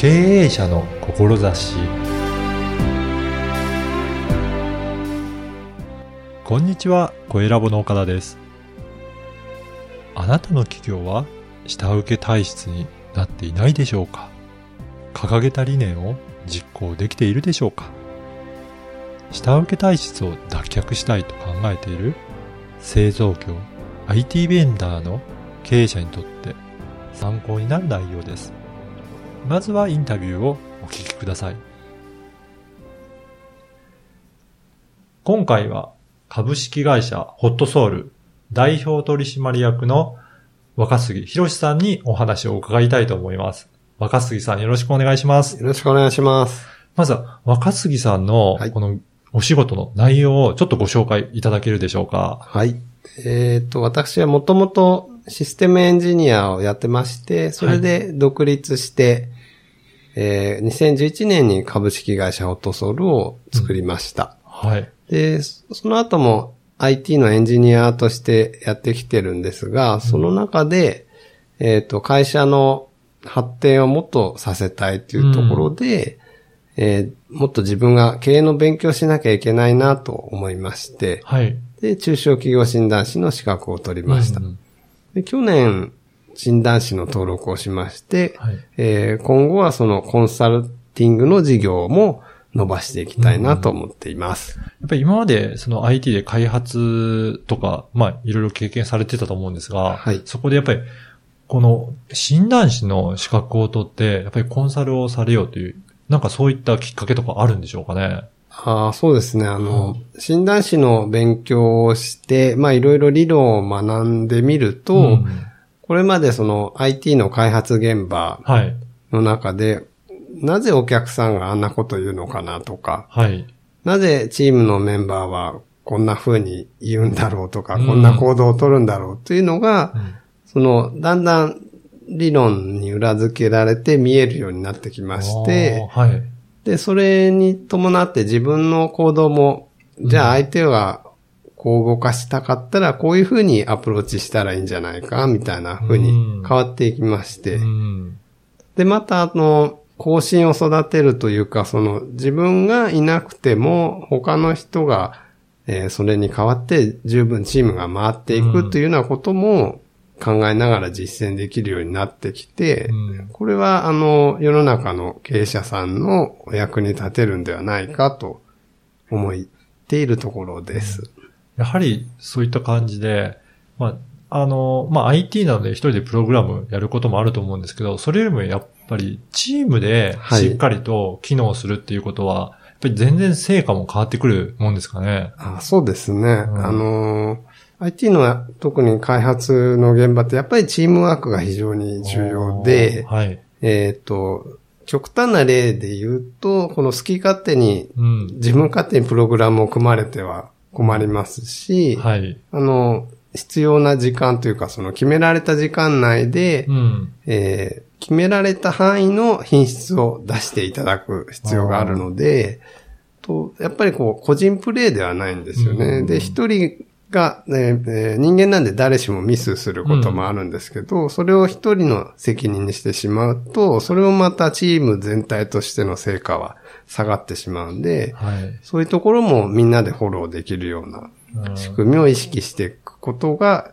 経営者の志こんにちは、小ラボの岡田です。あなたの企業は下請け体質になっていないでしょうか？掲げた理念を実行できているでしょうか？下請け体質を脱却したいと考えている製造業 IT ベンダーの経営者にとって参考になる内容です。まずはインタビューをお聞きください。今回は株式会社ホットソウル代表取締役の若杉博さんにお話を伺いたいと思います。若杉さんよろしくお願いします。よろしくお願いします。まずは若杉さんのはいこのお仕事の内容をちょっとご紹介いただけるでしょうか。はい。えっ、と、私はもともとシステムエンジニアをやってまして、それで独立して、えー2011年に株式会社オトソルを作りました。はい。で、そその後も IT のエンジニアとしてやってきてるんですが、その中で、えっ、と、会社の発展をもっとさせたいというところで、えーもっと自分が経営の勉強しなきゃいけないなと思いまして、はい。で、中小企業診断士の資格を取りました。うんで去年、診断士の登録をしまして、はいえー今後はそのコンサルティングの事業も伸ばしていきたいなと思っています。やっぱり今までその IT で開発とか、まあいろいろ経験されてたと思うんですが、はいそこでやっぱりこの診断士の資格を取って、やっぱりコンサルをされようという、なんかそういったきっかけとかあるんでしょうかね？ああ、そうですね。あの、診断士の勉強をして、まあいろいろ理論を学んでみると、うんこれまでその IT の開発現場はい。の中で、なぜお客さんがあんなこと言うのかなとか、はい。なぜチームのメンバーはこんな風に言うんだろうとか、うんこんな行動を取るんだろうというのが、うんその、だんだん理論に裏付けられて見えるようになってきまして、はい。で、それに伴って自分の行動も、じゃあ相手がこう動かしたかったら、こういう風にアプローチしたらいいんじゃないか、みたいな風に変わっていきまして、うん。で、また、あの、後進を育てるというか、その、自分がいなくても、他の人が、えーそれに代わって十分チームが回っていくというようなことも考えながら実践できるようになってきて、うんこれは、あの、世の中の経営者さんのお役に立てるんではないかと思っているところです。やはりそういった感じで、まあ、あの、まあ、IT なので一人でプログラムやることもあると思うんですけど、それよりもやっぱりチームではいしっかりと機能するっていうことは、やっぱり全然成果も変わってくるもんですかね。あそうですね。んあのー、IT の特に開発の現場ってやっぱりチームワークが非常に重要で、はい。えっ、と、極端な例で言うと、この好き勝手に、うん。自分勝手にプログラムを組まれては困りますし、はい。あの、必要な時間というか、その決められた時間内で、うん。えー決められた範囲の品質を出していただく必要があるので、とやっぱりこう、個人プレイではないんですよね。うんで、一人が、ねえー人間なんで誰しもミスすることもあるんですけど、それを一人の責任にしてしまうと、それをまたチーム全体としての成果は下がってしまうんで、はい。そういうところもみんなでフォローできるようなうん仕組みを意識していくことが、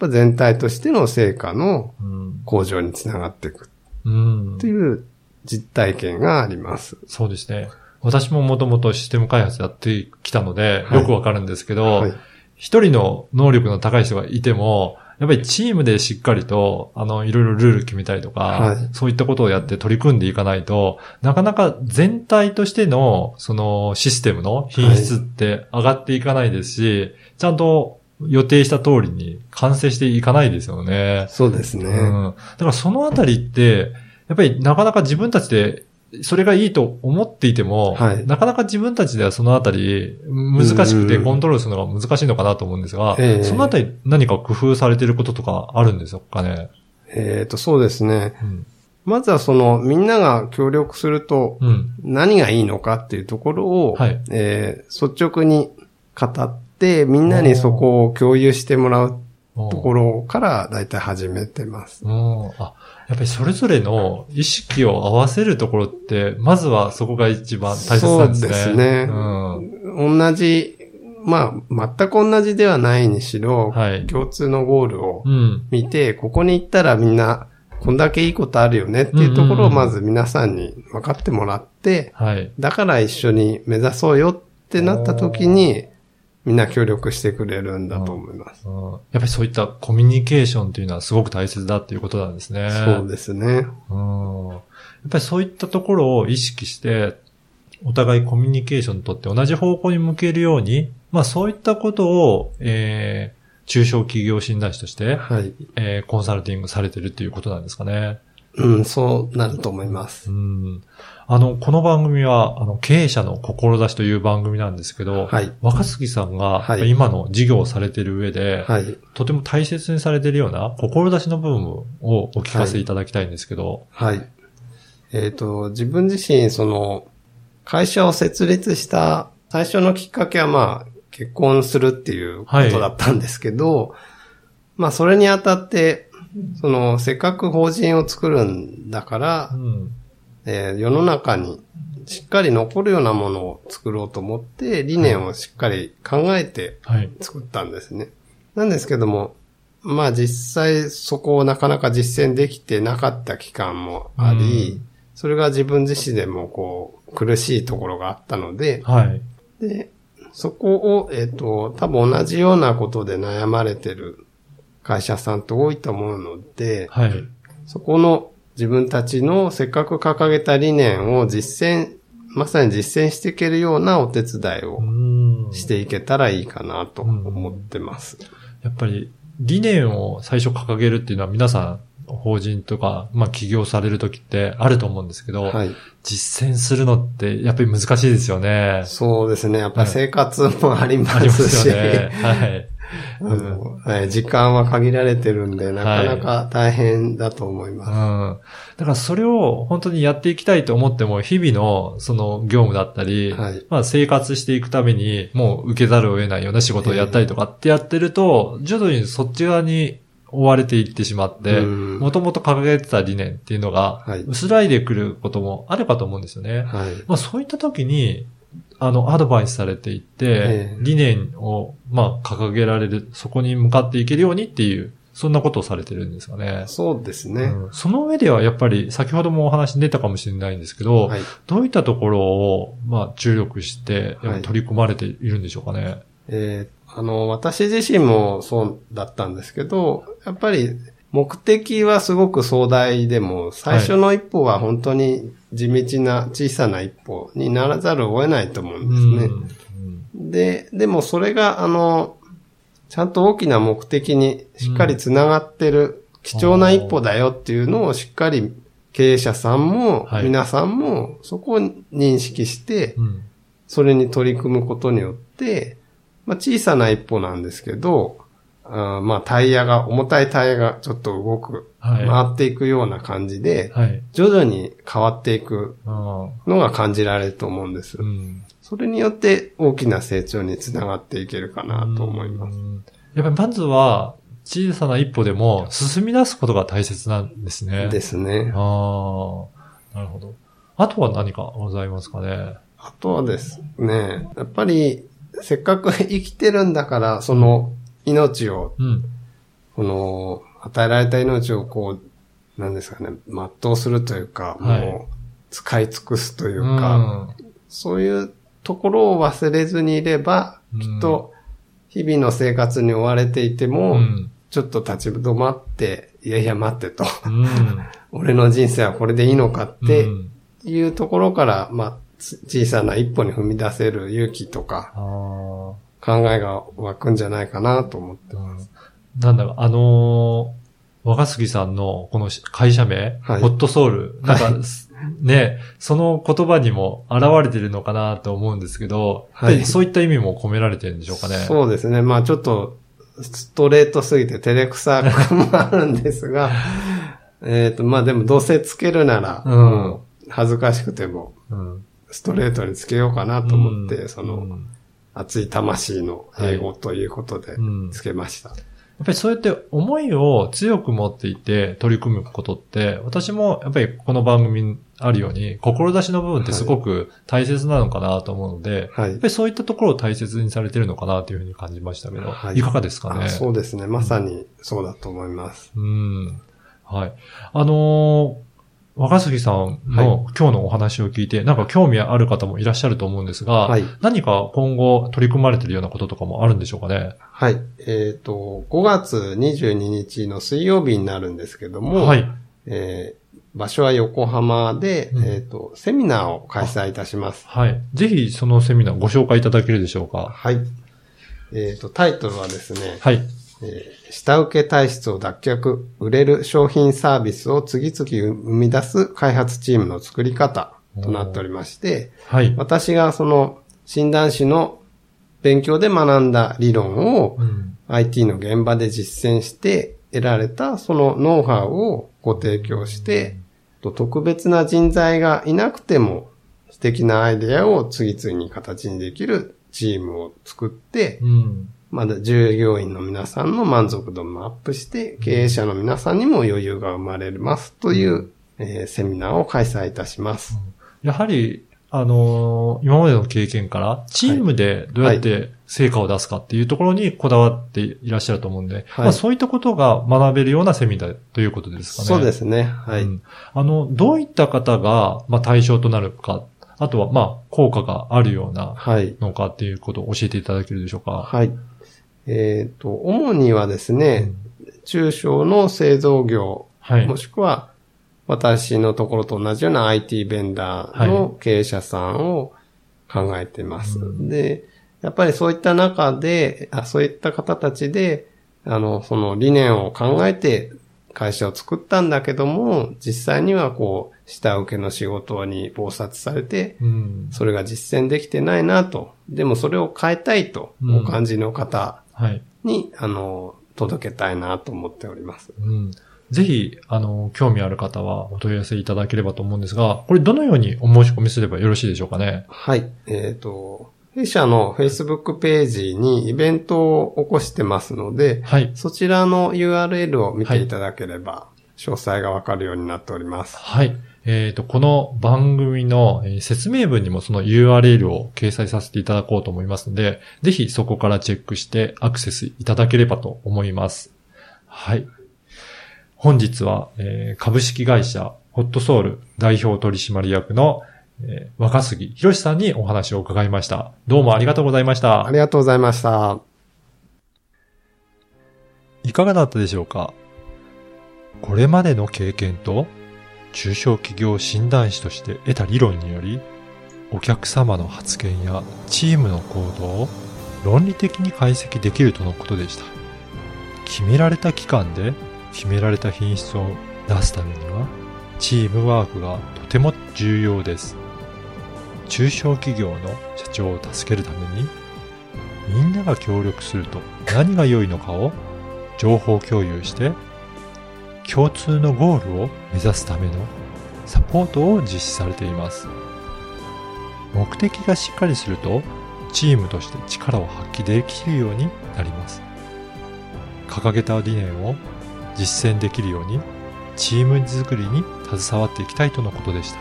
全体としての成果のうん。向上につながっていくうんという実体験があります。そうですね。私ももともとシステム開発やってきたので、はいよくわかるんですけど、はい。一人の能力の高い人がいても、やっぱりチームでしっかりと、あの、いろいろルール決めたりとか、はいそういったことをやって取り組んでいかないと、なかなか全体としての、そのシステムの品質って上がっていかないですし、ちゃんと予定した通りに完成していかないですよね。そうですね。うん。だからそのあたりって、やっぱりなかなか自分たちで、それがいいと思っていても、はいなかなか自分たちではそのあたり、難しくてうんコントロールするのが難しいのかなと思うんですが、ええそのあたり何か工夫されていることとかあるんですかね？えっ、と、そうですね。うん。まずはその、みんなが協力すると、うん。何がいいのかっていうところを、はいえー率直に語って、みんなにそこを共有してもらうところからだいたい始めてます。うん。あ、やっぱりそれぞれの意識を合わせるところって、まずはそこが一番大切なんですね。そうですねうん。同じ、まあ、全く同じではないにしろ、はい共通のゴールをうん。見て、ここに行ったらみんな、こんだけいいことあるよねっていうところをまず皆さんに分かってもらって、はい。だから一緒に目指そうよってなった時に、みんな協力してくれるんだと思います。うんやっぱりそういったコミュニケーションというのはすごく大切だっていうことなんですね。そうですね。うん。やっぱりそういったところを意識して、お互いコミュニケーションにとって同じ方向に向けるように、まあそういったことを、えー、中小企業診断士として、はい。えー、コンサルティングされてるっていうことなんですかね。うん、そうなると思いますう。ん。あの、この番組は、あの、経営者の志という番組なんですけど、はい。若杉さんが、はい今の事業をされている上で、はい。とても大切にされているような志の部分をお聞かせいただきたいんですけど、はい。えっ、と、自分自身、その、会社を設立した最初のきっかけは、まあ、結婚するっていうことだったんですけど、まあ、それにあたって、その、せっかく法人を作るんだからう、ん。えー世の中にしっかり残るようなものを作ろうと思って、理念をしっかり考えてはい。作ったんですね。なんですけども、まあ実際そこをなかなか実践できてなかった期間もあり、うんそれが自分自身でもこう苦しいところがあったので、はい。で、そこを、えっ、と、多分同じようなことで悩まれてる会社さんって多いと思うので、はい。そこの自分たちのせっかく掲げた理念を実践、まさに実践していけるようなお手伝いをうんしていけたらいいかなと思ってます。やっぱり理念を最初掲げるっていうのは皆さん法人とか、まあ起業されるときってあると思うんですけど、はい。実践するのってやっぱり難しいですよね。そうですね。やっぱり生活もありまありますすし、よね。はい。あのはい時間は限られてるんで、なかなか大変だと思います。うん。だからそれを本当にやっていきたいと思っても、日々のその業務だったり、はいまあ生活していくために、もう受けざるを得ないような仕事をやったりとかってやってると、徐々にそっち側に追われていってしまって、うんもともと掲げてた理念っていうのがはい、薄らいでくることもあるかと思うんですよね。はい。まあそういった時に、あの、アドバイスされていって、ええ理念を、まあ、掲げられる、そこに向かっていけるようにっていう、そんなことをされてるんですかね。そうですね。うんその上ではやっぱり先ほどもお話に出たかもしれないんですけど、はい。どういったところを、まあ、注力して取り組まれているんでしょうかね。えーあの、私自身もそうだったんですけど、やっぱり目的はすごく壮大でも、最初の一歩は本当に地道な小さな一歩にならざるを得ないと思うんですね。うん。で、でもそれが、あの、ちゃんと大きな目的にしっかりつながってる、貴重な一歩だよっていうのをしっかり経営者さんも、はい。皆さんもそこを認識して、うん。それに取り組むことによって、まあ、小さな一歩なんですけど、あーまあタイヤが、重たいタイヤがちょっと動く、はい。回っていくような感じで、はい。徐々に変わっていくあのが感じられると思うんですー。うんそれによって大きな成長につながっていけるかなと思います。うんやっぱりまずは、小さな一歩でも進み出すことが大切なんですね。。ですすね。ああ、なるほど。あとは何かございますかね？あとはですね、やっぱりせっかく生きてるんだから、その命を、うん。この与えられた命をこう、なんですかね、全うするというか、はいもう使い尽くすといううか、んそういうところを忘れずにいれば、うんきっと日々の生活に追われていても、うん。ちょっと立ち止まって、いやいや待ってと、うん。俺の人生はこれでいいのかってうんいうところから、まあ、つ小さな一歩に踏み出せる勇気とか考えが湧くんじゃないかなと思ってます。なんだろう、あのー若杉さんのこの会社名、はいホットソウル、なんか、ね、その言葉にも現れてるのかなと思うんですけど、はいそういった意味も込められてるんでしょうかね。そうですね。まあちょっと、ストレートすぎて照れくさくもあるんですが、えっと、まあでもどうせつけるなら、うん恥ずかしくても、うん。ストレートにつけようかなと思って、うんそうの、熱い魂の英語ということでうんつけました。っぱりそうやって思いを強く持っていて取り組むことって、私もやっぱりこの番組にあるように、志の部分ってすごく大切なのかなと思うので、はいやっぱりそういったところを大切にされてるのかなというふうに感じましたけど、はいい、かがですかね？あそうですね。まさにそうだと思います。うん。はい。あのー若杉さんの今日のお話を聞いて、なんか興味ある方もいらっしゃると思うんですが、はい。何か今後取り組まれてるようなこととかもあるんでしょうかね？はい。えっ、と、5月22日の水曜日になるんですけども、はい。えー場所は横浜で、うんえっ、と、セミナーを開催いたします。はい。ぜひそのセミナーご紹介いただけるでしょうか？はい。えっ、と、タイトルはですね、はい。えー下請け体質を脱却、売れる商品サービスを次々生み出す開発チームの作り方となっておりまして、はい。私がその診断士の勉強で学んだ理論をうん IT の現場で実践して得られたそのノウハウをご提供して、と特別な人材がいなくても素敵なアイデアを次々に形にできるチームを作って、うん。まだ従業員の皆さんの満足度もアップして、経営者の皆さんにも余裕が生まれますという、えーセミナーを開催いたします。やはり、あのー今までの経験から、チームでどうやって成果を出すかっていうところにこだわっていらっしゃると思うんで、はいまあそういったことが学べるようなセミナーということですかね。そうですね。はい。うんあの、どういった方が、まあ、対象となるか、あとは、まあ、効果があるようなはい。のかっていうことを教えていただけるでしょうか？はい。えっ、と、主にはですね、中小の製造業、はい。もしくは私のところと同じような IT ベンダーの経営者さんを考えています。うんで、やっぱりそういった中で、あそういった方たちで、あの、その理念を考えて会社を作ったんだけども、実際にはこう、下請けの仕事に忙殺されて、うん。それが実践できてないなと。でもそれを変えたいとうんお感じの方はい。に、あの、届けたいなと思っております。うん。ぜひ、あの、興味ある方はお問い合わせいただければと思うんですが、これどのようにお申し込みすればよろしいでしょうかね？はい。えっ、と、弊社の Facebook ページにイベントを起こしてますので、はい。そちらの URL を見ていただければ、詳細がわかるようになっております。はい。えっ、と、この番組のえー説明文にもその URL を掲載させていただこうと思いますので、ぜひそこからチェックしてアクセスいただければと思います。はい。本日は、えー株式会社ホットソウル代表取締役の、えー若杉博さんにお話を伺いました。どうもありがとうございました。ありがとうございました。いかがだったでしょうか？これまでの経験と中小企業診断士として得た理論によりお客様の発言やチームの行動を論理的に解析できるとのことでした。決められた期間で決められた品質を出すためにはチームワークがとても重要です。中小企業の社長を助けるためにみんなが協力すると何が良いのかを情報共有して共通のゴールを目指すためのサポートを実施されています。目的がしっかりするとチームとして力を発揮できるようになります。掲げた理念を実践できるようにチーム作りに携わっていきたいとのことでした。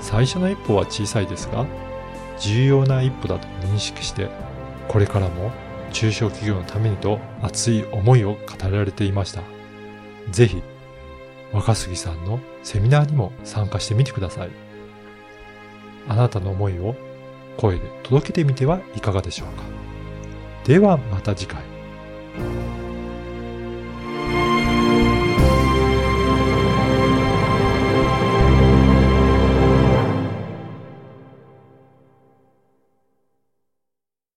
最初の一歩は小さいですが重要な一歩だと認識してこれからも中小企業のためにと熱い思いを語られていました。ぜひ、若杉さんのセミナーにも参加してみてください。あなたの思いを声で届けてみてはいかがでしょうか。ではまた次回。